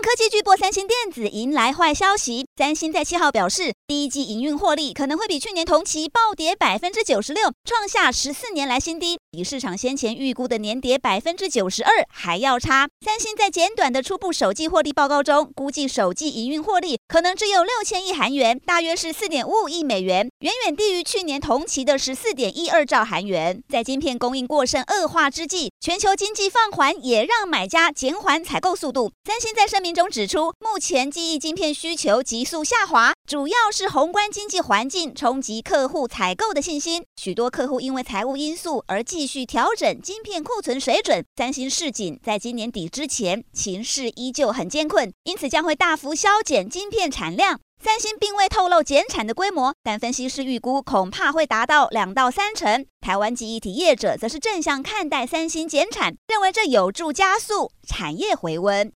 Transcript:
科技巨擘三星电子迎来坏消息。三星在七号表示，第一季营运获利可能会比去年同期暴跌百分之九十六，创下十四年来新低，比市场先前预估的年跌百分之九十二还要差。三星在简短的初步首季获利报告中，估计首季营运获利可能只有六千亿韩元，大约是四点五五亿美元，远远低于去年同期的十四点一二兆韩元。在晶片供应过剩恶化之际，全球经济放缓也让买家减缓采购速度。三星在声明中指出，目前记忆晶片需求急速下滑，主要是宏观经济环境冲击客户采购的信心。许多客户因为财务因素而继续调整晶片库存水准。三星市井，在今年底之前，情势依旧很艰困，因此将会大幅削减晶片产量。三星并未透露减产的规模，但分析师预估恐怕会达到两到三成。台湾记忆体业者则是正向看待三星减产，认为这有助加速产业回温。